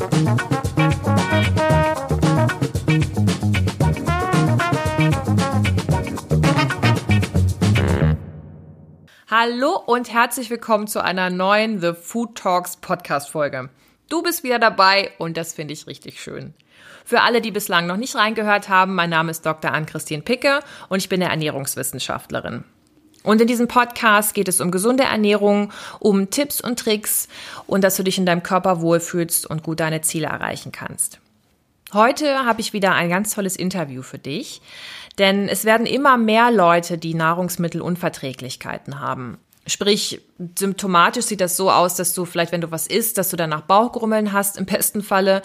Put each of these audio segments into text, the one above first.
Hallo und herzlich willkommen zu einer neuen The Food Talks Podcast Folge. Du bist wieder dabei und das finde ich richtig schön. Für alle, die bislang noch nicht reingehört haben, mein Name ist Dr. Ann-Christine Picke und ich bin eine Ernährungswissenschaftlerin. Und in diesem Podcast geht es um gesunde Ernährung, um Tipps und Tricks und dass du dich in deinem Körper wohlfühlst und gut deine Ziele erreichen kannst. Heute habe ich wieder ein ganz tolles Interview für dich. Denn es werden immer mehr Leute, die Nahrungsmittelunverträglichkeiten haben. Sprich, symptomatisch sieht das so aus, dass du vielleicht, wenn du was isst, dass du danach Bauchgrummeln hast, im besten Falle.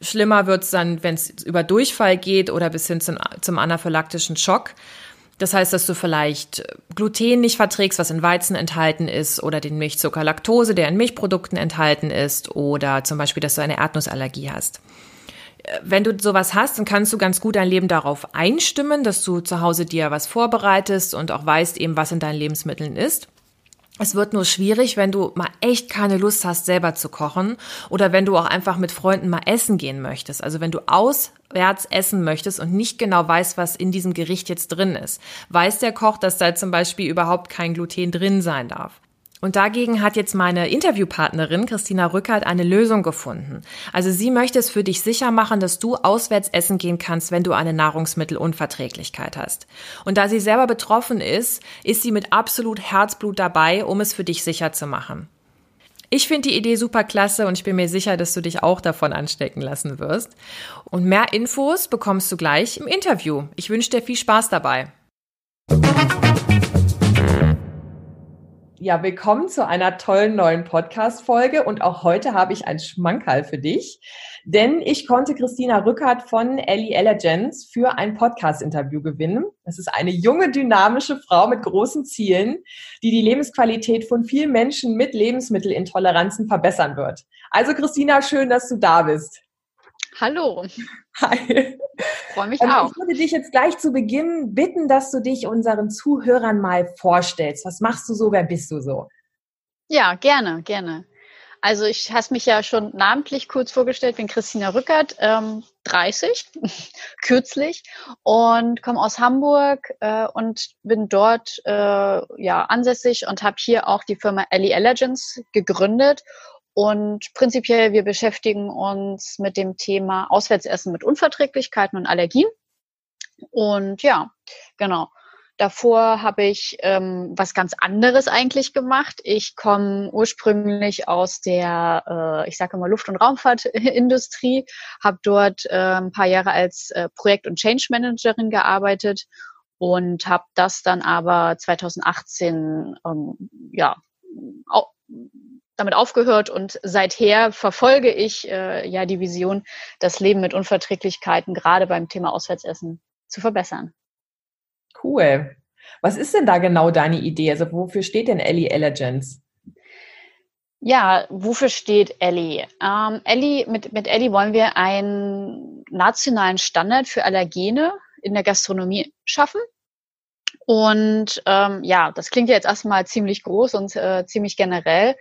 Schlimmer wird es dann, wenn es über Durchfall geht oder bis hin zum, zum anaphylaktischen Schock. Das heißt, dass du vielleicht Gluten nicht verträgst, was in Weizen enthalten ist, oder den Milchzucker Laktose, der in Milchprodukten enthalten ist, oder zum Beispiel, dass du eine Erdnussallergie hast wenn du sowas hast, dann kannst du ganz gut dein Leben darauf einstimmen, dass du zu Hause dir was vorbereitest und auch weißt eben, was in deinen Lebensmitteln ist. Es wird nur schwierig, wenn du mal echt keine Lust hast, selber zu kochen oder wenn du auch einfach mit Freunden mal essen gehen möchtest. Also wenn du auswärts essen möchtest und nicht genau weißt, was in diesem Gericht jetzt drin ist. Weiß der Koch, dass da zum Beispiel überhaupt kein Gluten drin sein darf. Und dagegen hat jetzt meine Interviewpartnerin Christina Rückert eine Lösung gefunden. Also sie möchte es für dich sicher machen, dass du auswärts essen gehen kannst, wenn du eine Nahrungsmittelunverträglichkeit hast. Und da sie selber betroffen ist, ist sie mit absolut Herzblut dabei, um es für dich sicher zu machen. Ich finde die Idee super klasse und ich bin mir sicher, dass du dich auch davon anstecken lassen wirst. Und mehr Infos bekommst du gleich im Interview. Ich wünsche dir viel Spaß dabei. Ja, willkommen zu einer tollen neuen Podcast-Folge und auch heute habe ich ein Schmankerl für dich, denn ich konnte Christina Rückert von Ellie Allergens für ein Podcast-Interview gewinnen. Das ist eine junge, dynamische Frau mit großen Zielen, die die Lebensqualität von vielen Menschen mit Lebensmittelintoleranzen verbessern wird. Also Christina, schön, dass du da bist. Hallo. Hi. Freue mich also auch. Ich würde dich jetzt gleich zu Beginn bitten, dass du dich unseren Zuhörern mal vorstellst. Was machst du so? Wer bist du so? Ja, gerne, gerne. Also ich hast mich ja schon namentlich kurz vorgestellt, bin Christina Rückert, ähm, 30, kürzlich und komme aus Hamburg äh, und bin dort äh, ja ansässig und habe hier auch die Firma Ellie Allergens gegründet und prinzipiell, wir beschäftigen uns mit dem Thema Auswärtsessen mit Unverträglichkeiten und Allergien. Und ja, genau. Davor habe ich ähm, was ganz anderes eigentlich gemacht. Ich komme ursprünglich aus der, äh, ich sage immer Luft- und Raumfahrtindustrie, habe dort äh, ein paar Jahre als äh, Projekt- und Change Managerin gearbeitet und habe das dann aber 2018 ähm, ja damit aufgehört und seither verfolge ich äh, ja die Vision, das Leben mit Unverträglichkeiten gerade beim Thema Auswärtsessen zu verbessern. Cool. Was ist denn da genau deine Idee? Also wofür steht denn Ellie Allergens? Ja, wofür steht Ellie? Ähm, Ellie mit, mit Ellie wollen wir einen nationalen Standard für Allergene in der Gastronomie schaffen. Und ähm, ja, das klingt ja jetzt erstmal ziemlich groß und äh, ziemlich generell.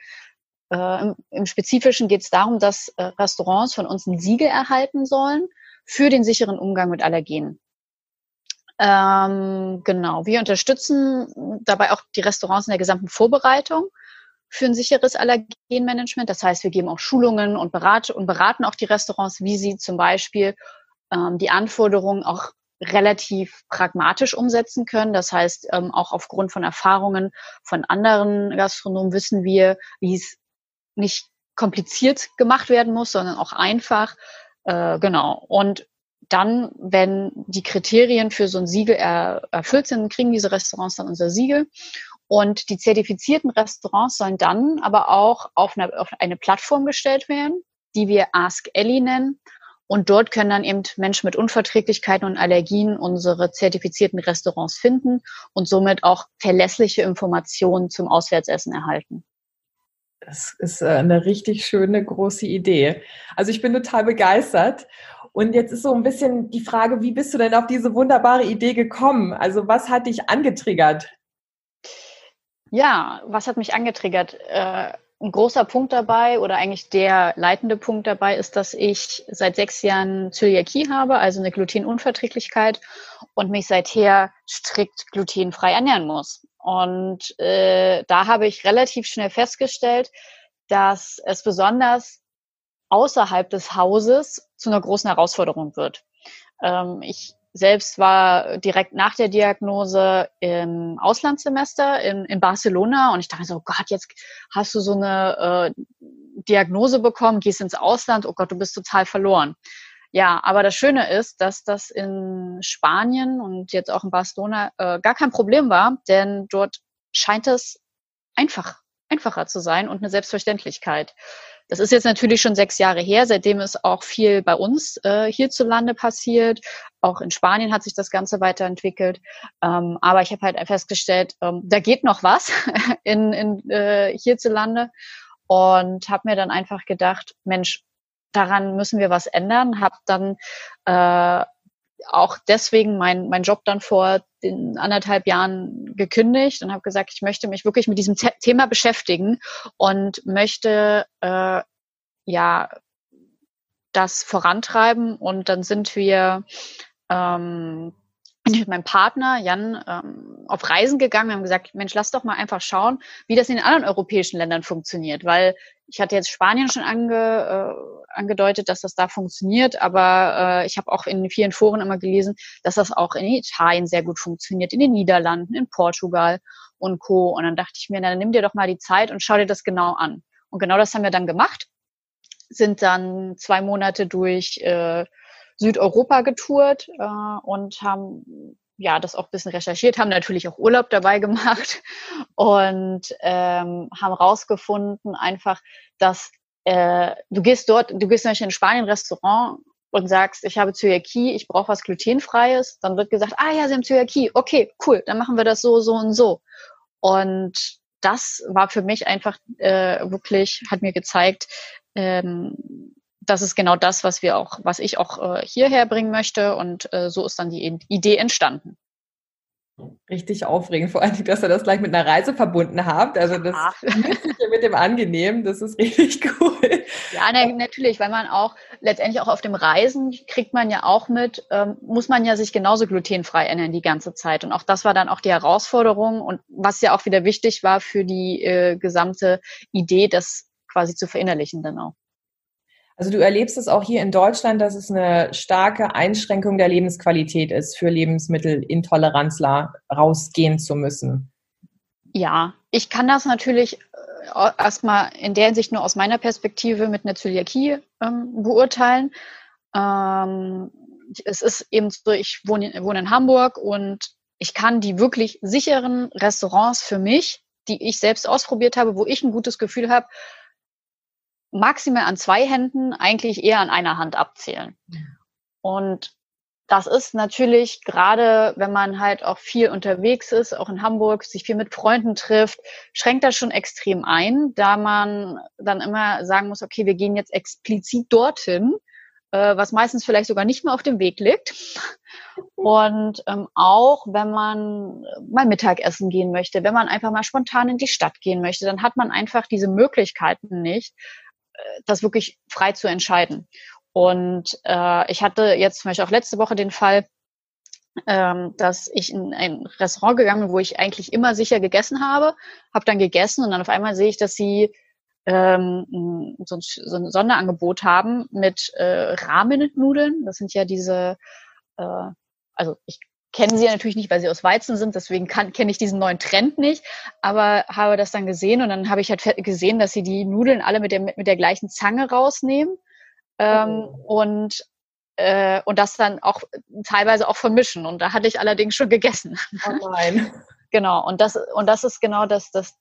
Äh, im, Spezifischen geht es darum, dass äh, Restaurants von uns ein Siegel erhalten sollen für den sicheren Umgang mit Allergenen. Ähm, genau, wir unterstützen dabei auch die Restaurants in der gesamten Vorbereitung für ein sicheres Allergenmanagement. Das heißt, wir geben auch Schulungen und, berate, und beraten auch die Restaurants, wie sie zum Beispiel ähm, die Anforderungen auch relativ pragmatisch umsetzen können. Das heißt, ähm, auch aufgrund von Erfahrungen von anderen Gastronomen wissen wir, wie es nicht kompliziert gemacht werden muss, sondern auch einfach. Äh, genau. Und dann, wenn die Kriterien für so ein Siegel er, erfüllt sind, kriegen diese Restaurants dann unser Siegel. Und die zertifizierten Restaurants sollen dann aber auch auf eine, auf eine Plattform gestellt werden, die wir Ask Ellie nennen. Und dort können dann eben Menschen mit Unverträglichkeiten und Allergien unsere zertifizierten Restaurants finden und somit auch verlässliche Informationen zum Auswärtsessen erhalten. Das ist äh, eine richtig schöne, große Idee. Also ich bin total begeistert. Und jetzt ist so ein bisschen die Frage, wie bist du denn auf diese wunderbare Idee gekommen? Also was hat dich angetriggert? Ja, was hat mich angetriggert? Äh, ein großer Punkt dabei oder eigentlich der leitende Punkt dabei ist, dass ich seit sechs Jahren Zöliakie habe, also eine Glutenunverträglichkeit und mich seither strikt glutenfrei ernähren muss. Und äh, da habe ich relativ schnell festgestellt, dass es besonders außerhalb des Hauses zu einer großen Herausforderung wird. Ähm, ich selbst war direkt nach der Diagnose im Auslandssemester in, in Barcelona und ich dachte so, oh Gott, jetzt hast du so eine äh, Diagnose bekommen, gehst ins Ausland, oh Gott, du bist total verloren. Ja, aber das Schöne ist, dass das in Spanien und jetzt auch in Barcelona äh, gar kein Problem war, denn dort scheint es einfach, einfacher zu sein und eine Selbstverständlichkeit. Das ist jetzt natürlich schon sechs Jahre her, seitdem ist auch viel bei uns äh, hierzulande passiert. Auch in Spanien hat sich das Ganze weiterentwickelt. Ähm, aber ich habe halt festgestellt, ähm, da geht noch was in, in äh, hierzulande und habe mir dann einfach gedacht, Mensch, daran müssen wir was ändern. Habe dann äh, auch deswegen mein, mein Job dann vor den anderthalb Jahren gekündigt und habe gesagt, ich möchte mich wirklich mit diesem Thema beschäftigen und möchte äh, ja das vorantreiben. Und dann sind wir ähm, mit meinem Partner Jan ähm, auf Reisen gegangen. Wir haben gesagt, Mensch, lass doch mal einfach schauen, wie das in den anderen europäischen Ländern funktioniert, weil ich hatte jetzt Spanien schon ange, äh, angedeutet, dass das da funktioniert, aber äh, ich habe auch in vielen Foren immer gelesen, dass das auch in Italien sehr gut funktioniert, in den Niederlanden, in Portugal und Co. Und dann dachte ich mir, na, dann nimm dir doch mal die Zeit und schau dir das genau an. Und genau das haben wir dann gemacht, sind dann zwei Monate durch äh, Südeuropa getourt äh, und haben ja das auch ein bisschen recherchiert, haben natürlich auch Urlaub dabei gemacht und ähm, haben rausgefunden einfach, dass äh, du gehst dort, du gehst nämlich in Spanien Restaurant und sagst, ich habe Zöliakie, ich brauche was glutenfreies, dann wird gesagt, ah ja, Sie haben Zöliakie, okay, cool, dann machen wir das so, so und so. Und das war für mich einfach äh, wirklich, hat mir gezeigt, ähm, das ist genau das, was wir auch, was ich auch äh, hierher bringen möchte. Und äh, so ist dann die Idee entstanden. Richtig aufregend, vor allem, dass ihr das gleich mit einer Reise verbunden habt. Also das mit dem angenehm, das ist richtig cool. Ja, na, natürlich, weil man auch letztendlich auch auf dem Reisen kriegt man ja auch mit, ähm, muss man ja sich genauso glutenfrei ernähren die ganze Zeit. Und auch das war dann auch die Herausforderung und was ja auch wieder wichtig war für die äh, gesamte Idee, das quasi zu verinnerlichen dann auch. Also du erlebst es auch hier in Deutschland, dass es eine starke Einschränkung der Lebensqualität ist, für Lebensmittelintoleranzler rausgehen zu müssen. Ja, ich kann das natürlich äh, erstmal in der Hinsicht nur aus meiner Perspektive mit einer Zöliakie ähm, beurteilen. Ähm, es ist eben so, ich wohne, wohne in Hamburg und ich kann die wirklich sicheren Restaurants für mich, die ich selbst ausprobiert habe, wo ich ein gutes Gefühl habe, maximal an zwei Händen, eigentlich eher an einer Hand abzählen. Und das ist natürlich gerade, wenn man halt auch viel unterwegs ist, auch in Hamburg, sich viel mit Freunden trifft, schränkt das schon extrem ein, da man dann immer sagen muss, okay, wir gehen jetzt explizit dorthin, äh, was meistens vielleicht sogar nicht mehr auf dem Weg liegt. Und ähm, auch wenn man mal Mittagessen gehen möchte, wenn man einfach mal spontan in die Stadt gehen möchte, dann hat man einfach diese Möglichkeiten nicht, das wirklich frei zu entscheiden. Und äh, ich hatte jetzt zum Beispiel auch letzte Woche den Fall, ähm, dass ich in ein Restaurant gegangen bin, wo ich eigentlich immer sicher gegessen habe, habe dann gegessen und dann auf einmal sehe ich, dass sie ähm, so, ein, so ein Sonderangebot haben mit äh, Ramen-Nudeln. Das sind ja diese, äh, also ich kennen sie ja natürlich nicht, weil sie aus Weizen sind, deswegen kenne ich diesen neuen Trend nicht, aber habe das dann gesehen und dann habe ich halt gesehen, dass sie die Nudeln alle mit der, mit der gleichen Zange rausnehmen ähm, oh. und äh, und das dann auch teilweise auch vermischen und da hatte ich allerdings schon gegessen. Oh nein. genau und das und das ist genau das das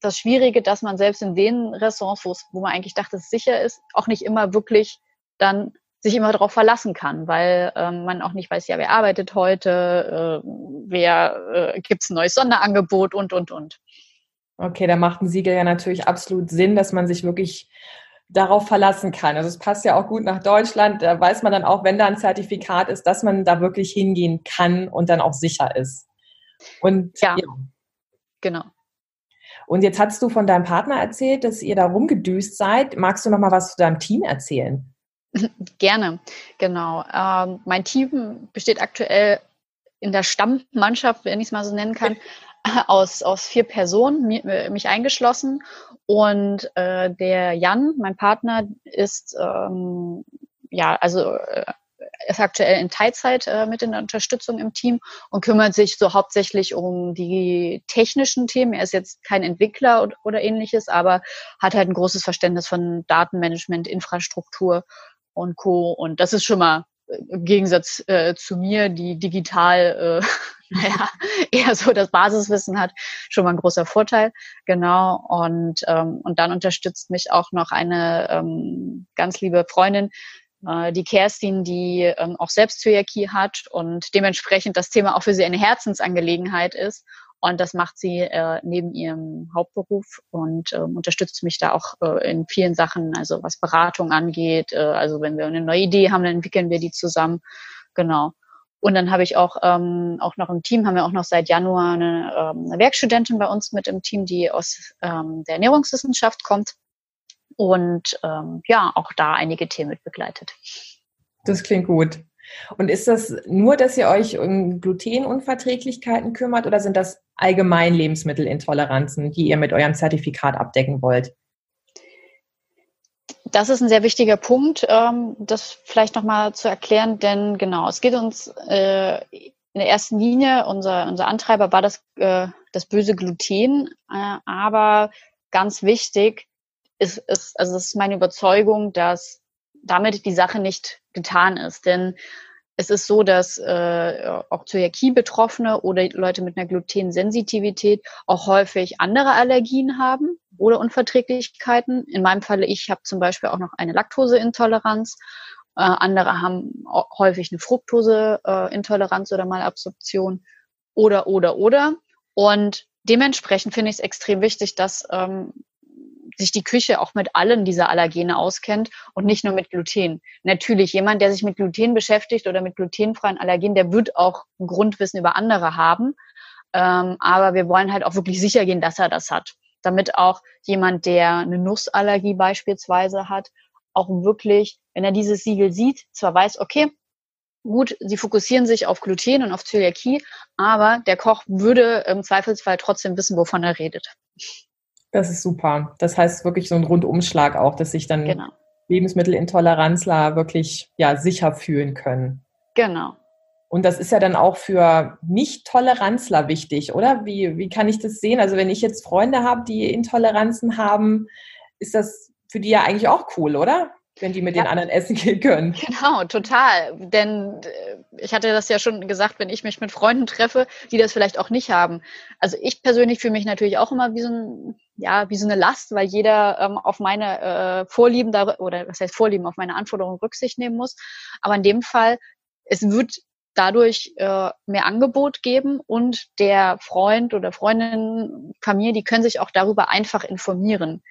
das Schwierige, dass man selbst in den Restaurants, wo man eigentlich dachte, es sicher ist, auch nicht immer wirklich dann sich immer darauf verlassen kann, weil ähm, man auch nicht weiß, ja, wer arbeitet heute, äh, wer äh, gibt es ein neues Sonderangebot und, und, und. Okay, da macht ein Siegel ja natürlich absolut Sinn, dass man sich wirklich darauf verlassen kann. Also es passt ja auch gut nach Deutschland. Da weiß man dann auch, wenn da ein Zertifikat ist, dass man da wirklich hingehen kann und dann auch sicher ist. Und ja, ja. genau. Und jetzt hast du von deinem Partner erzählt, dass ihr da rumgedüst seid. Magst du noch mal was zu deinem Team erzählen? Gerne, genau. Ähm, mein Team besteht aktuell in der Stammmannschaft, wenn ich es mal so nennen kann, aus, aus vier Personen, mich eingeschlossen. Und äh, der Jan, mein Partner, ist ähm, ja also äh, ist aktuell in Teilzeit äh, mit in der Unterstützung im Team und kümmert sich so hauptsächlich um die technischen Themen. Er ist jetzt kein Entwickler oder, oder ähnliches, aber hat halt ein großes Verständnis von Datenmanagement, Infrastruktur und Co. Und das ist schon mal im Gegensatz äh, zu mir, die digital, äh, naja, eher so das Basiswissen hat, schon mal ein großer Vorteil. Genau. Und, ähm, und dann unterstützt mich auch noch eine ähm, ganz liebe Freundin, äh, die Kerstin, die ähm, auch selbst Zöliakie hat und dementsprechend das Thema auch für sie eine Herzensangelegenheit ist und das macht sie äh, neben ihrem Hauptberuf und ähm, unterstützt mich da auch äh, in vielen Sachen, also was Beratung angeht. Äh, also wenn wir eine neue Idee haben, dann entwickeln wir die zusammen. Genau. Und dann habe ich auch, ähm, auch noch im Team, haben wir auch noch seit Januar eine, ähm, eine Werkstudentin bei uns mit im Team, die aus ähm, der Ernährungswissenschaft kommt und ähm, ja, auch da einige Themen mit begleitet. Das klingt gut. Und ist das nur, dass ihr euch um Glutenunverträglichkeiten kümmert oder sind das allgemein Lebensmittelintoleranzen, die ihr mit eurem Zertifikat abdecken wollt? Das ist ein sehr wichtiger Punkt, ähm, das vielleicht nochmal zu erklären, denn genau, es geht uns äh, in der ersten Linie, unser, unser Antreiber war das, äh, das böse Gluten, äh, aber ganz wichtig ist, ist, also es ist meine Überzeugung, dass damit die Sache nicht getan ist. Denn es ist so, dass äh, auch Zöliakie-Betroffene oder Leute mit einer Glutensensitivität auch häufig andere Allergien haben oder Unverträglichkeiten. In meinem Falle, ich habe zum Beispiel auch noch eine Laktoseintoleranz. Äh, andere haben häufig eine Fructoseintoleranz oder Malabsorption oder, oder, oder. Und dementsprechend finde ich es extrem wichtig, dass ähm, sich die Küche auch mit allen dieser Allergene auskennt und nicht nur mit Gluten. Natürlich, jemand, der sich mit Gluten beschäftigt oder mit glutenfreien Allergenen, der wird auch ein Grundwissen über andere haben. Ähm, aber wir wollen halt auch wirklich sicher gehen, dass er das hat. Damit auch jemand, der eine Nussallergie beispielsweise hat, auch wirklich, wenn er dieses Siegel sieht, zwar weiß, okay, gut, sie fokussieren sich auf Gluten und auf Zöliakie, aber der Koch würde im Zweifelsfall trotzdem wissen, wovon er redet. Das ist super. Das heißt wirklich so ein Rundumschlag auch, dass sich dann genau. Lebensmittelintoleranzler wirklich ja, sicher fühlen können. Genau. Und das ist ja dann auch für Nicht-Toleranzler wichtig, oder? Wie, wie kann ich das sehen? Also wenn ich jetzt Freunde habe, die Intoleranzen haben, ist das für die ja eigentlich auch cool, oder? wenn die mit ja. den anderen essen gehen können. Genau, total. Denn äh, ich hatte das ja schon gesagt, wenn ich mich mit Freunden treffe, die das vielleicht auch nicht haben. Also ich persönlich fühle mich natürlich auch immer wie so ein, ja, wie so eine Last, weil jeder ähm, auf meine äh, Vorlieben da, oder was heißt Vorlieben, auf meine Anforderungen Rücksicht nehmen muss. Aber in dem Fall, es wird dadurch äh, mehr Angebot geben und der Freund oder Freundin, Familie, die können sich auch darüber einfach informieren.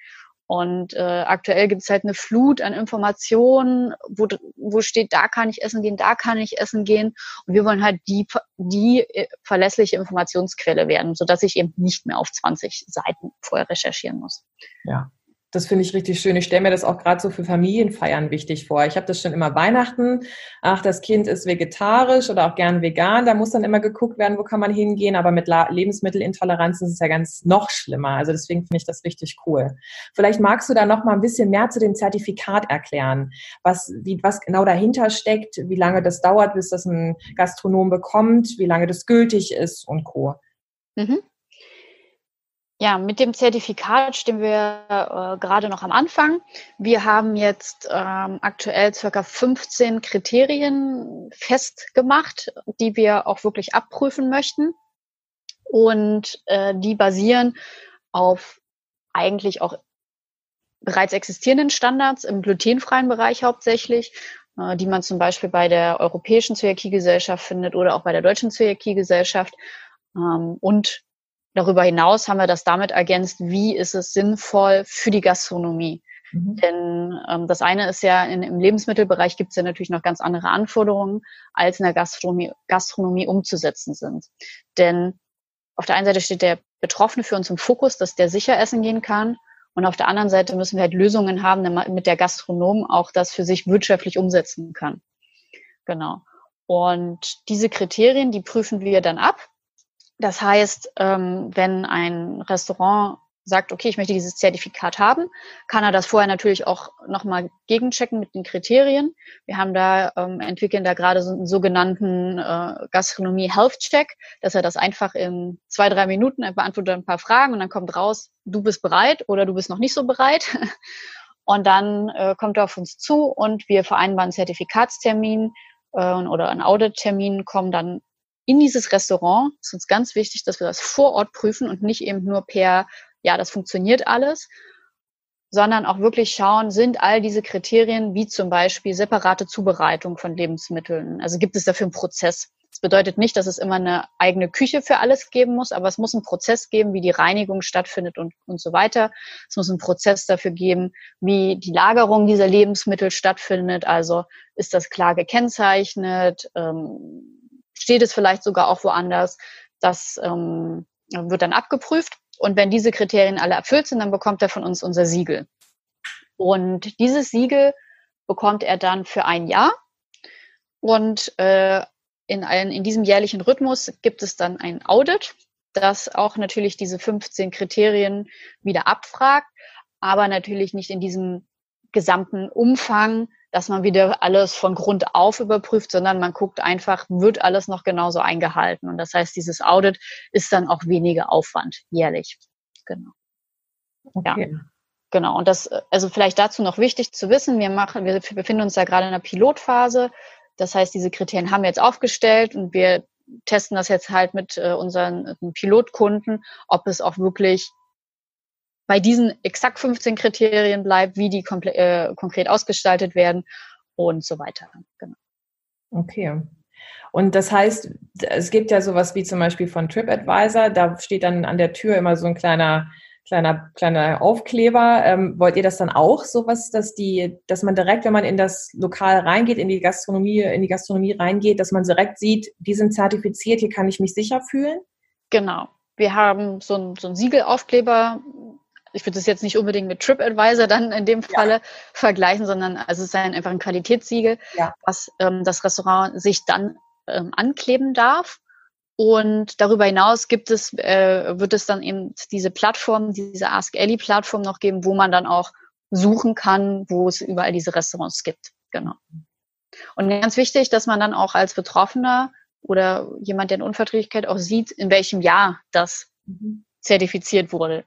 Und äh, aktuell gibt es halt eine Flut an Informationen, wo, wo steht, da kann ich essen gehen, da kann ich essen gehen. Und wir wollen halt die, die äh, verlässliche Informationsquelle werden, sodass ich eben nicht mehr auf 20 Seiten vorher recherchieren muss. Ja, das finde ich richtig schön. Ich stelle mir das auch gerade so für Familienfeiern wichtig vor. Ich habe das schon immer Weihnachten. Ach, das Kind ist vegetarisch oder auch gern vegan. Da muss dann immer geguckt werden, wo kann man hingehen. Aber mit Lebensmittelintoleranz ist es ja ganz noch schlimmer. Also deswegen finde ich das richtig cool. Vielleicht magst du da noch mal ein bisschen mehr zu dem Zertifikat erklären, was, wie, was genau dahinter steckt, wie lange das dauert, bis das ein Gastronom bekommt, wie lange das gültig ist und co. Mhm. Ja, mit dem Zertifikat stehen wir äh, gerade noch am Anfang. Wir haben jetzt ähm, aktuell circa 15 Kriterien festgemacht, die wir auch wirklich abprüfen möchten. Und äh, die basieren auf eigentlich auch bereits existierenden Standards im glutenfreien Bereich hauptsächlich, äh, die man zum Beispiel bei der Europäischen Zöliakiegesellschaft findet oder auch bei der Deutschen Zöliakiegesellschaft. Ähm, und Darüber hinaus haben wir das damit ergänzt, wie ist es sinnvoll für die Gastronomie. Mhm. Denn ähm, das eine ist ja, in, im Lebensmittelbereich gibt es ja natürlich noch ganz andere Anforderungen, als in der Gastronomie, Gastronomie umzusetzen sind. Denn auf der einen Seite steht der Betroffene für uns im Fokus, dass der sicher essen gehen kann. Und auf der anderen Seite müssen wir halt Lösungen haben, damit der Gastronom auch das für sich wirtschaftlich umsetzen kann. Genau. Und diese Kriterien, die prüfen wir dann ab. Das heißt, ähm, wenn ein Restaurant sagt, okay, ich möchte dieses Zertifikat haben, kann er das vorher natürlich auch nochmal gegenchecken mit den Kriterien. Wir haben da, ähm, entwickeln da gerade so einen sogenannten äh, Gastronomie Health Check, dass er das einfach in zwei, drei Minuten beantwortet ein paar Fragen und dann kommt raus, du bist bereit oder du bist noch nicht so bereit. Und dann äh, kommt er auf uns zu und wir vereinbaren einen Zertifikatstermin äh, oder einen Audit-Termin, kommen dann in dieses Restaurant. Es ist uns ganz wichtig, dass wir das vor Ort prüfen und nicht eben nur per ja, das funktioniert alles, sondern auch wirklich schauen, sind all diese Kriterien, wie zum Beispiel separate Zubereitung von Lebensmitteln, also gibt es dafür einen Prozess. Das bedeutet nicht, dass es immer eine eigene Küche für alles geben muss, aber es muss einen Prozess geben, wie die Reinigung stattfindet und, und so weiter. Es muss einen Prozess dafür geben, wie die Lagerung dieser Lebensmittel stattfindet. Also ist das klar gekennzeichnet? Ähm, steht es vielleicht sogar auch woanders? Das ähm, wird dann abgeprüft. Und wenn diese Kriterien alle erfüllt sind, dann bekommt er von uns unser Siegel. Und dieses Siegel bekommt er dann für ein Jahr. Und äh, in, ein, in diesem jährlichen Rhythmus gibt es dann ein Audit, das auch natürlich diese 15 Kriterien wieder abfragt, aber natürlich nicht in diesem gesamten Umfang, dass man wieder alles von Grund auf überprüft, sondern man guckt einfach, wird alles noch genauso eingehalten. Und das heißt, dieses Audit ist dann auch weniger Aufwand jährlich. Genau. Okay. Ja. Genau. Und das, also vielleicht dazu noch wichtig zu wissen, wir machen, wir befinden uns da gerade in einer Pilotphase. Das heißt, diese Kriterien haben wir jetzt aufgestellt und wir testen das jetzt halt mit äh, unseren äh, Pilotkunden, ob es auch wirklich bei diesen exakt 15 Kriterien bleibt, wie die äh, konkret ausgestaltet werden und so weiter. Genau. Okay. Und das heißt, es gibt ja sowas wie zum Beispiel von TripAdvisor, da steht dann an der Tür immer so ein kleiner kleiner, kleiner Aufkleber. Ähm, wollt ihr das dann auch sowas, dass die, dass man direkt, wenn man in das Lokal reingeht, in die Gastronomie, in die Gastronomie reingeht, dass man direkt sieht, die sind zertifiziert, hier kann ich mich sicher fühlen? Genau. Wir haben so ein, so ein Siegelaufkleber ich würde das jetzt nicht unbedingt mit TripAdvisor dann in dem Falle ja. vergleichen, sondern also es ist ein, einfach ein Qualitätssiegel, ja. was ähm, das Restaurant sich dann ähm, ankleben darf. Und darüber hinaus gibt es, äh, wird es dann eben diese Plattform, diese Ask Ellie Plattform noch geben, wo man dann auch suchen kann, wo es überall diese Restaurants gibt. Genau. Und ganz wichtig, dass man dann auch als Betroffener oder jemand, der eine Unverträglichkeit auch sieht, in welchem Jahr das mhm. zertifiziert wurde.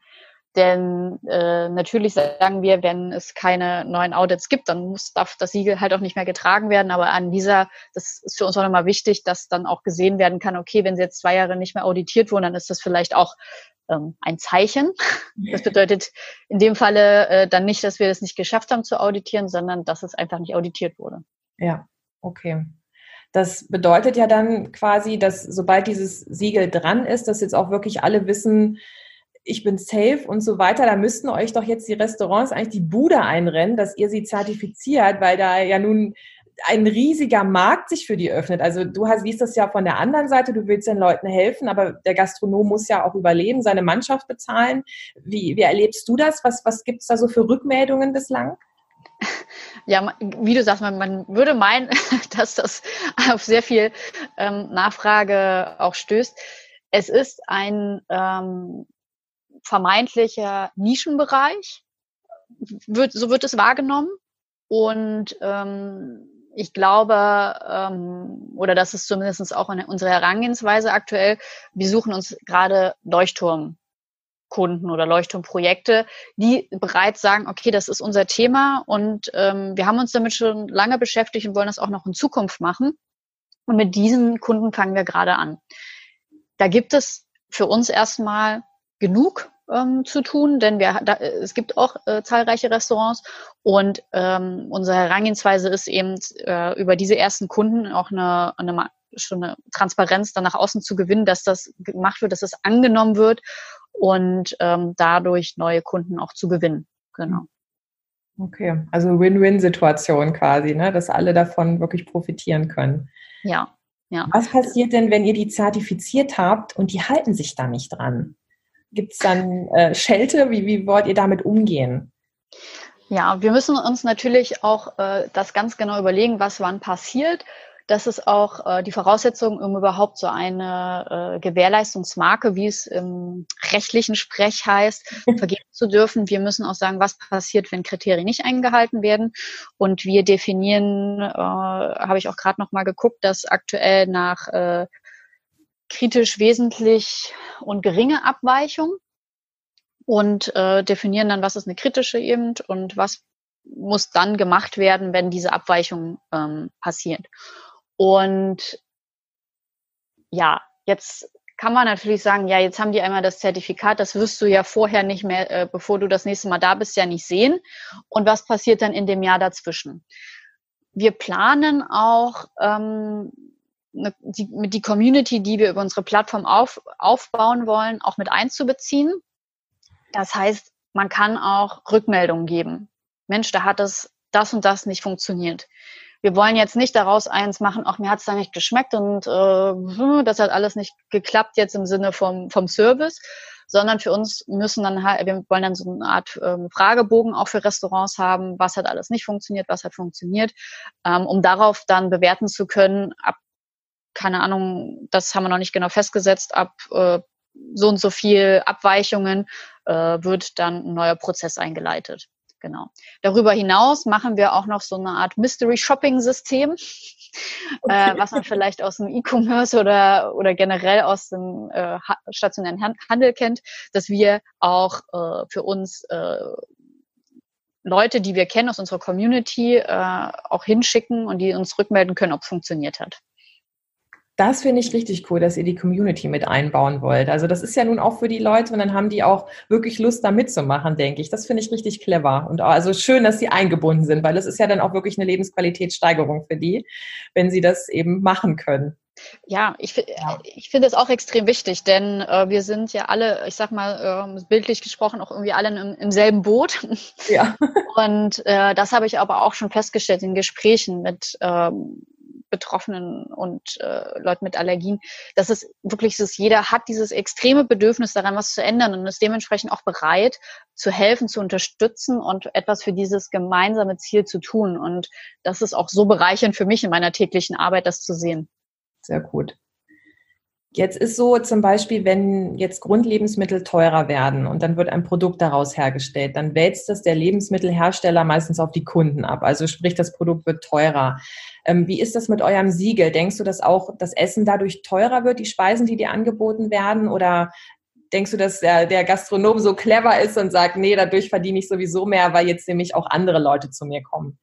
Denn äh, natürlich sagen wir, wenn es keine neuen Audits gibt, dann muss, darf das Siegel halt auch nicht mehr getragen werden. Aber an dieser, das ist für uns auch nochmal wichtig, dass dann auch gesehen werden kann, okay, wenn sie jetzt zwei Jahre nicht mehr auditiert wurden, dann ist das vielleicht auch ähm, ein Zeichen. Das bedeutet in dem Falle äh, dann nicht, dass wir es nicht geschafft haben zu auditieren, sondern dass es einfach nicht auditiert wurde. Ja, okay. Das bedeutet ja dann quasi, dass sobald dieses Siegel dran ist, dass jetzt auch wirklich alle wissen, ich bin safe und so weiter, da müssten euch doch jetzt die Restaurants eigentlich die Bude einrennen, dass ihr sie zertifiziert, weil da ja nun ein riesiger Markt sich für die öffnet. Also du hast, siehst das ja von der anderen Seite, du willst den Leuten helfen, aber der Gastronom muss ja auch überleben, seine Mannschaft bezahlen. Wie, wie erlebst du das? Was, was gibt es da so für Rückmeldungen bislang? Ja, wie du sagst, man, man würde meinen, dass das auf sehr viel ähm, Nachfrage auch stößt. Es ist ein ähm, vermeintlicher Nischenbereich, wird, so wird es wahrgenommen. Und ähm, ich glaube, ähm, oder das ist zumindest auch unsere Herangehensweise aktuell, wir suchen uns gerade Leuchtturmkunden oder Leuchtturmprojekte, die bereits sagen, okay, das ist unser Thema und ähm, wir haben uns damit schon lange beschäftigt und wollen das auch noch in Zukunft machen. Und mit diesen Kunden fangen wir gerade an. Da gibt es für uns erstmal genug ähm, zu tun, denn wir, da, es gibt auch äh, zahlreiche Restaurants und ähm, unsere Herangehensweise ist eben äh, über diese ersten Kunden auch eine, eine schon eine Transparenz dann nach außen zu gewinnen, dass das gemacht wird, dass das angenommen wird und ähm, dadurch neue Kunden auch zu gewinnen. Genau. Okay, also Win-Win-Situation quasi, ne? dass alle davon wirklich profitieren können. Ja, ja. Was passiert denn, wenn ihr die zertifiziert habt und die halten sich da nicht dran? Gibt es dann äh, Schelte? Wie, wie wollt ihr damit umgehen? Ja, wir müssen uns natürlich auch äh, das ganz genau überlegen, was wann passiert. Das ist auch äh, die Voraussetzung, um überhaupt so eine äh, Gewährleistungsmarke, wie es im rechtlichen Sprech heißt, vergeben zu dürfen. Wir müssen auch sagen, was passiert, wenn Kriterien nicht eingehalten werden. Und wir definieren, äh, habe ich auch gerade noch mal geguckt, dass aktuell nach äh, kritisch wesentlich und geringe Abweichung und äh, definieren dann, was ist eine kritische eben und was muss dann gemacht werden, wenn diese Abweichung ähm, passiert. Und ja, jetzt kann man natürlich sagen, ja, jetzt haben die einmal das Zertifikat, das wirst du ja vorher nicht mehr, äh, bevor du das nächste Mal da bist, ja nicht sehen. Und was passiert dann in dem Jahr dazwischen? Wir planen auch ähm, ne, die, die Community, die wir über unsere Plattform auf, aufbauen wollen, auch mit einzubeziehen. Das heißt, man kann auch Rückmeldungen geben. Mensch, da hat es das und das nicht funktioniert. Wir wollen jetzt nicht daraus eins machen, auch mir hat es da nicht geschmeckt und äh, das hat alles nicht geklappt jetzt im Sinne vom, vom Service, sondern für uns müssen dann halt, wir wollen dann so eine Art ähm, Fragebogen auch für Restaurants haben, was hat alles nicht funktioniert, was hat funktioniert, ähm, um darauf dann bewerten zu können, ab, keine Ahnung, das haben wir noch nicht genau festgesetzt, ab äh, so und so viel Abweichungen äh, wird dann ein neuer Prozess eingeleitet. Genau. Darüber hinaus machen wir auch noch so eine Art Mystery Shopping System, äh, okay. äh, was man vielleicht aus dem E-Commerce oder, oder generell aus dem äh, stationären Handel kennt, dass wir auch äh, für uns äh, Leute, die wir kennen aus unserer Community, äh, auch hinschicken und die uns rückmelden können, ob es funktioniert hat. Das finde ich richtig cool, dass ihr die Community mit einbauen wollt. Also das ist ja nun auch für die Leute und dann haben die auch wirklich Lust, da mitzumachen, denke ich. Das finde ich richtig clever. Und also schön, dass sie eingebunden sind, weil das ist ja dann auch wirklich eine Lebensqualitätssteigerung für die, wenn sie das eben machen können. Ja, ich, ja. ich finde es auch extrem wichtig, denn äh, wir sind ja alle, ich sag mal, äh, bildlich gesprochen, auch irgendwie alle im, im selben Boot. Ja. Und äh, das habe ich aber auch schon festgestellt in Gesprächen mit ähm, Betroffenen und äh, Leuten mit Allergien, dass es wirklich ist, jeder hat dieses extreme Bedürfnis daran, was zu ändern und ist dementsprechend auch bereit, zu helfen, zu unterstützen und etwas für dieses gemeinsame Ziel zu tun. Und das ist auch so bereichernd für mich in meiner täglichen Arbeit, das zu sehen. Sehr gut. Jetzt ist so zum Beispiel, wenn jetzt Grundlebensmittel teurer werden und dann wird ein Produkt daraus hergestellt, dann wälzt das der Lebensmittelhersteller meistens auf die Kunden ab. Also sprich, das Produkt wird teurer. Ähm, wie ist das mit eurem Siegel? Denkst du, dass auch das Essen dadurch teurer wird, die Speisen, die dir angeboten werden? Oder denkst du, dass der, der Gastronom so clever ist und sagt, nee, dadurch verdiene ich sowieso mehr, weil jetzt nämlich auch andere Leute zu mir kommen?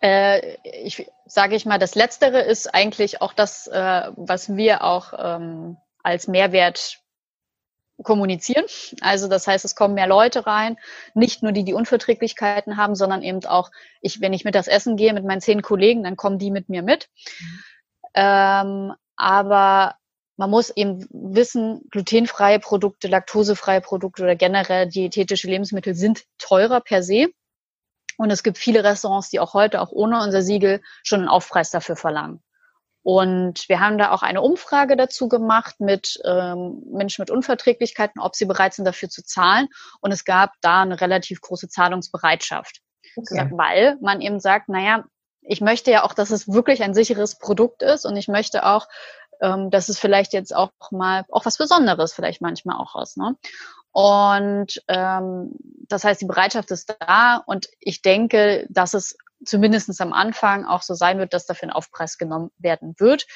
Äh, ich sage ich mal, das Letztere ist eigentlich auch das, äh, was wir auch ähm, als Mehrwert kommunizieren. Also das heißt, es kommen mehr Leute rein, nicht nur die, die Unverträglichkeiten haben, sondern eben auch, ich, wenn ich mit das Essen gehe mit meinen zehn Kollegen, dann kommen die mit mir mit. Mhm. Ähm, aber man muss eben wissen, glutenfreie Produkte, laktosefreie Produkte oder generell diätetische Lebensmittel sind teurer per se. Und es gibt viele Restaurants, die auch heute, auch ohne unser Siegel, schon einen Aufpreis dafür verlangen. Und wir haben da auch eine Umfrage dazu gemacht mit ähm, Menschen mit Unverträglichkeiten, ob sie bereit sind, dafür zu zahlen. Und es gab da eine relativ große Zahlungsbereitschaft. Okay. Weil man eben sagt, naja, ich möchte ja auch, dass es wirklich ein sicheres Produkt ist und ich möchte auch, ähm, dass es vielleicht jetzt auch mal auch was Besonderes vielleicht manchmal auch ist. Ne? Und ähm, das heißt, die Bereitschaft ist da und ich denke, dass es zumindest am Anfang auch so sein wird, dass dafür ein Aufpreis genommen werden wird.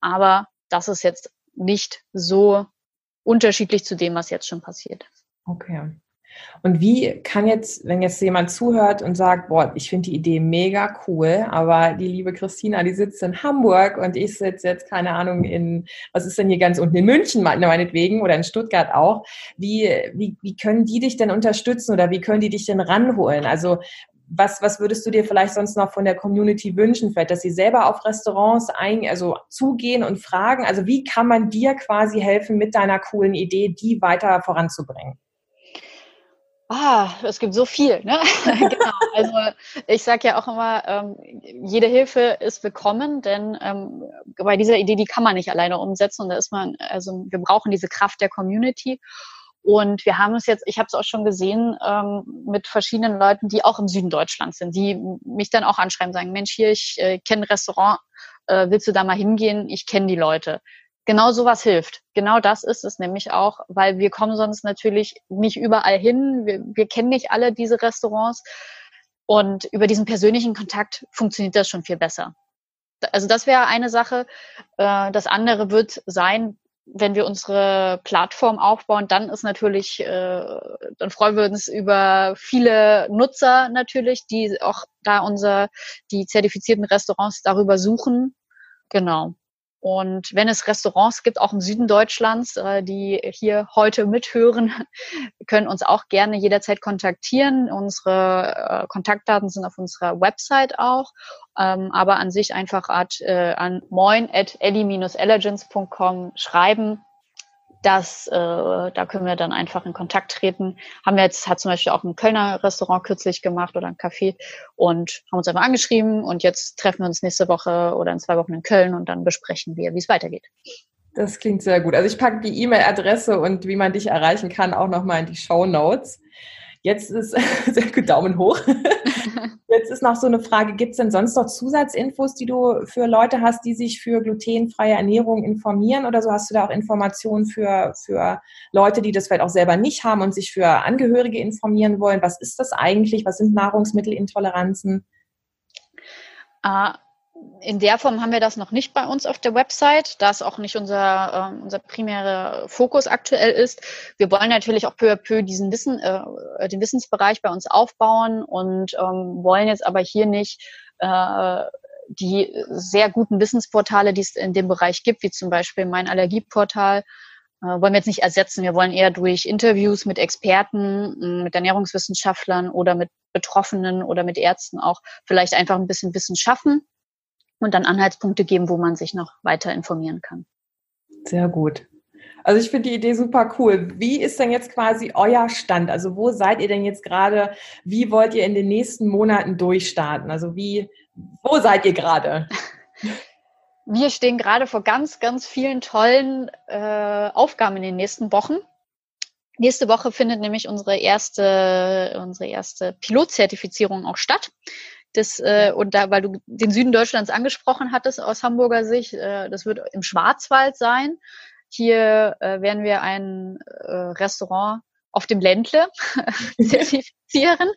Aber das ist jetzt nicht so unterschiedlich zu dem, was jetzt schon passiert. Okay. Und wie kann jetzt, wenn jetzt jemand zuhört und sagt, boah, ich finde die Idee mega cool, aber die liebe Christina, die sitzt in Hamburg und ich sitze jetzt, keine Ahnung, in, was ist denn hier ganz unten, in München meinetwegen oder in Stuttgart auch. Wie, wie, wie können die dich denn unterstützen oder wie können die dich denn ranholen? Also was, was würdest du dir vielleicht sonst noch von der Community wünschen? Vielleicht, dass sie selber auf Restaurants ein, also zugehen und fragen. Also wie kann man dir quasi helfen, mit deiner coolen Idee, die weiter voranzubringen? Ah, es gibt so viel, ne? genau. Also ich sage ja auch immer, ähm, jede Hilfe ist willkommen, denn ähm, bei dieser Idee, die kann man nicht alleine umsetzen und da ist man, also wir brauchen diese Kraft der Community. Und wir haben es jetzt, ich habe es auch schon gesehen, ähm, mit verschiedenen Leuten, die auch im Süden Deutschlands sind, die mich dann auch anschreiben, sagen, Mensch, hier, ich äh, kenne ein Restaurant, äh, willst du da mal hingehen? Ich kenne die Leute. Genau sowas hilft. Genau das ist es nämlich auch, weil wir kommen sonst natürlich nicht überall hin. Wir, wir kennen nicht alle diese Restaurants. Und über diesen persönlichen Kontakt funktioniert das schon viel besser. Also das wäre eine Sache. Äh, das andere wird sein, wenn wir unsere Plattform aufbauen, dann ist natürlich, äh, dann freuen wir uns über viele Nutzer natürlich, die auch da unser, die zertifizierten Restaurants darüber suchen. Genau. Und wenn es Restaurants gibt, auch im Süden Deutschlands, äh, die hier heute mithören, können uns auch gerne jederzeit kontaktieren. Unsere äh, Kontaktdaten sind auf unserer Website auch, ähm, aber an sich einfach äh, an moin at elegenscom schreiben das, äh, da können wir dann einfach in Kontakt treten. Haben wir jetzt, hat zum Beispiel auch ein Kölner Restaurant kürzlich gemacht oder ein Café und haben uns einfach angeschrieben und jetzt treffen wir uns nächste Woche oder in zwei Wochen in Köln und dann besprechen wir, wie es weitergeht. Das klingt sehr gut. Also ich packe die E-Mail-Adresse und wie man dich erreichen kann auch nochmal in die Show Notes. Jetzt ist, sehr gut, Daumen hoch. Jetzt ist noch so eine Frage, gibt es denn sonst noch Zusatzinfos, die du für Leute hast, die sich für glutenfreie Ernährung informieren oder so? Hast du da auch Informationen für, für Leute, die das vielleicht auch selber nicht haben und sich für Angehörige informieren wollen? Was ist das eigentlich? Was sind Nahrungsmittelintoleranzen? Uh, in der Form haben wir das noch nicht bei uns auf der Website, da es auch nicht unser, äh, unser primärer Fokus aktuell ist. Wir wollen natürlich auch peu à peu diesen Wissen, äh, den Wissensbereich bei uns aufbauen und ähm, wollen jetzt aber hier nicht äh, die sehr guten Wissensportale, die es in dem Bereich gibt, wie zum Beispiel mein Allergieportal, äh, wollen wir jetzt nicht ersetzen. Wir wollen eher durch Interviews mit Experten, mit Ernährungswissenschaftlern oder mit Betroffenen oder mit Ärzten auch vielleicht einfach ein bisschen Wissen schaffen und dann Anhaltspunkte geben, wo man sich noch weiter informieren kann. Sehr gut. Also ich finde die Idee super cool. Wie ist denn jetzt quasi euer Stand? Also wo seid ihr denn jetzt gerade? Wie wollt ihr in den nächsten Monaten durchstarten? Also wie, wo seid ihr gerade? Wir stehen gerade vor ganz, ganz vielen tollen äh, Aufgaben in den nächsten Wochen. Nächste Woche findet nämlich unsere erste, unsere erste Pilotzertifizierung auch statt. Das, äh, und da, weil du den Süden Deutschlands angesprochen hattest aus Hamburger Sicht, äh, das wird im Schwarzwald sein. Hier äh, werden wir ein äh, Restaurant auf dem Ländle zertifizieren.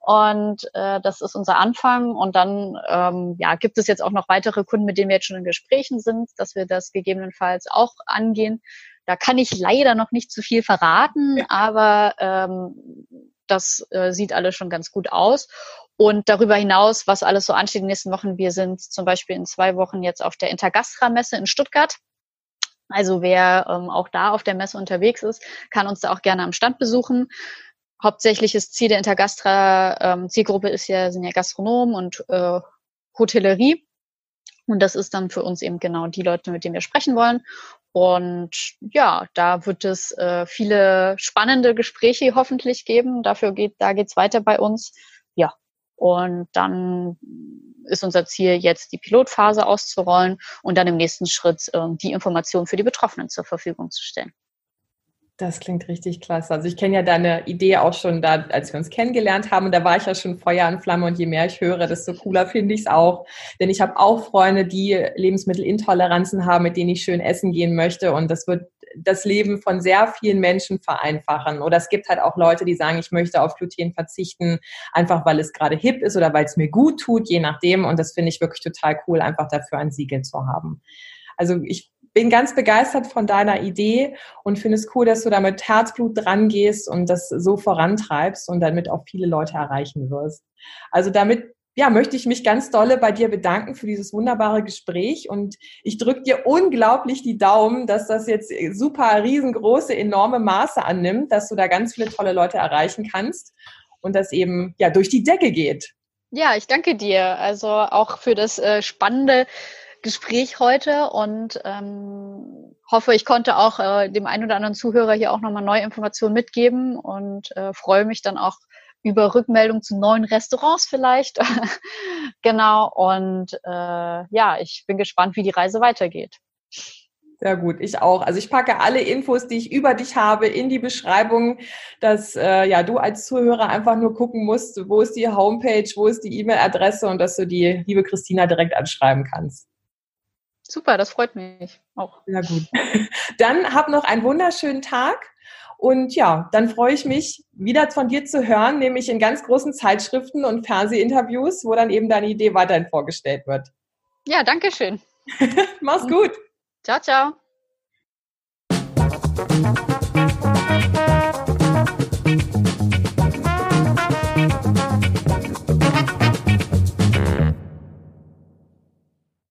Und äh, das ist unser Anfang. Und dann ähm, ja, gibt es jetzt auch noch weitere Kunden, mit denen wir jetzt schon in Gesprächen sind, dass wir das gegebenenfalls auch angehen. Da kann ich leider noch nicht zu viel verraten, aber ähm, das äh, sieht alles schon ganz gut aus. Und darüber hinaus, was alles so ansteht in den nächsten Wochen, wir sind zum Beispiel in zwei Wochen jetzt auf der Intergastra-Messe in Stuttgart. Also wer ähm, auch da auf der Messe unterwegs ist, kann uns da auch gerne am Stand besuchen. Hauptsächliches Ziel der Intergastra-Zielgruppe ähm, ist ja, sind ja Gastronomen und äh, Hotellerie. Und das ist dann für uns eben genau die Leute, mit denen wir sprechen wollen. Und ja, da wird es äh, viele spannende Gespräche hoffentlich geben. Dafür geht, da geht's weiter bei uns. Ja, und dann ist unser Ziel, jetzt die Pilotphase auszurollen und dann im nächsten Schritt äh, die Informationen für die Betroffenen zur Verfügung zu stellen. Das klingt richtig klasse. Also ich kenne ja deine Idee auch schon da, als wir uns kennengelernt haben. Und da war ich ja schon Feuer und Flamme. Und je mehr ich höre, desto cooler finde ich es auch. Denn ich habe auch Freunde, die Lebensmittelintoleranzen haben, mit denen ich schön essen gehen möchte. Und das wird das Leben von sehr vielen Menschen vereinfachen. Oder es gibt halt auch Leute, die sagen, ich möchte auf Gluten verzichten, einfach weil es gerade hip ist oder weil es mir gut tut, je nachdem. Und das finde ich wirklich total cool, einfach dafür ein Siegel zu haben. Also ich bin ganz begeistert von deiner Idee und finde es cool, dass du da mit Herzblut dran gehst und das so vorantreibst und damit auch viele Leute erreichen wirst. Also damit ja, möchte ich mich ganz dolle bei dir bedanken für dieses wunderbare Gespräch und ich drücke dir unglaublich die Daumen, dass das jetzt super riesengroße, enorme Maße annimmt, dass du da ganz viele tolle Leute erreichen kannst und das eben ja durch die Decke geht. Ja, ich danke dir. Also auch für das äh, spannende Gespräch heute und ähm, hoffe, ich konnte auch äh, dem einen oder anderen Zuhörer hier auch nochmal neue Informationen mitgeben und äh, freue mich dann auch über Rückmeldung zu neuen Restaurants vielleicht. genau. Und äh, ja, ich bin gespannt, wie die Reise weitergeht. Sehr gut, ich auch. Also ich packe alle Infos, die ich über dich habe, in die Beschreibung, dass äh, ja du als Zuhörer einfach nur gucken musst, wo ist die Homepage, wo ist die E-Mail-Adresse und dass du die liebe Christina direkt anschreiben kannst. Super, das freut mich auch. Ja gut. Dann hab noch einen wunderschönen Tag und ja, dann freue ich mich, wieder von dir zu hören, nämlich in ganz großen Zeitschriften und Fernsehinterviews, wo dann eben deine Idee weiterhin vorgestellt wird. Ja, danke schön. Mach's gut. Ciao, ciao.